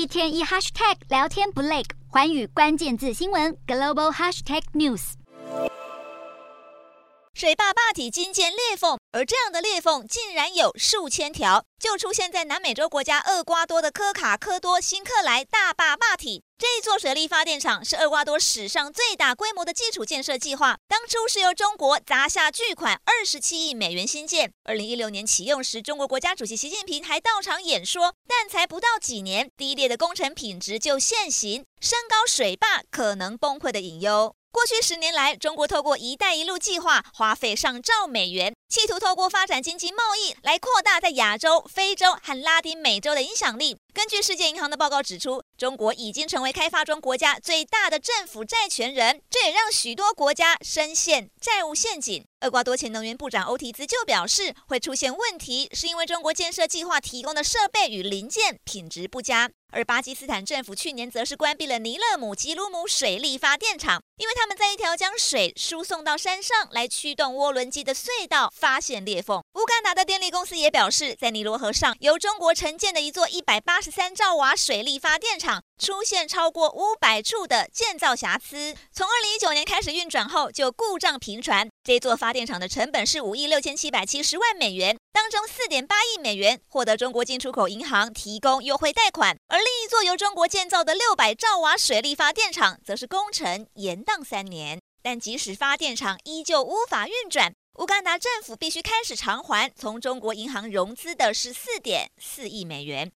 一天一 hashtag 聊天不累，环宇关键字新闻 global hashtag news。水坝坝体惊见裂缝，而这样的裂缝竟然有数千条，就出现在南美洲国家厄瓜多的科卡科多辛克莱大坝坝体。这座水力发电厂是厄瓜多史上最大规模的基础建设计划，当初是由中国砸下巨款二十七亿美元兴建。二零一六年启用时，中国国家主席习近平还到场演说，但才不到几年，低劣的工程品质就现形，升高水坝可能崩溃的隐忧。过去十年来，中国透过“一带一路”计划花费上兆美元，企图透过发展经济贸易来扩大在亚洲、非洲和拉丁美洲的影响力。根据世界银行的报告指出，中国已经成为开发中国家最大的政府债权人，这也让许多国家深陷债务陷阱。厄瓜多前能源部长欧提兹就表示，会出现问题，是因为中国建设计划提供的设备与零件品质不佳。而巴基斯坦政府去年则是关闭了尼勒姆吉鲁姆水力发电厂，因为他们在一条将水输送到山上来驱动涡轮机的隧道发现裂缝。乌干达的电力公司也表示，在尼罗河上由中国承建的一座一百八十三兆瓦水力发电厂出现超过五百处的建造瑕疵，从二零一九年开始运转后就故障频传。这座发电厂的成本是五亿六千七百七十万美元，当中四点八亿美元获得中国进出口银行提供优惠贷款，而另一座由中国建造的六百兆瓦水力发电厂则是工程延宕三年。但即使发电厂依旧无法运转，乌干达政府必须开始偿还从中国银行融资的十四点四亿美元。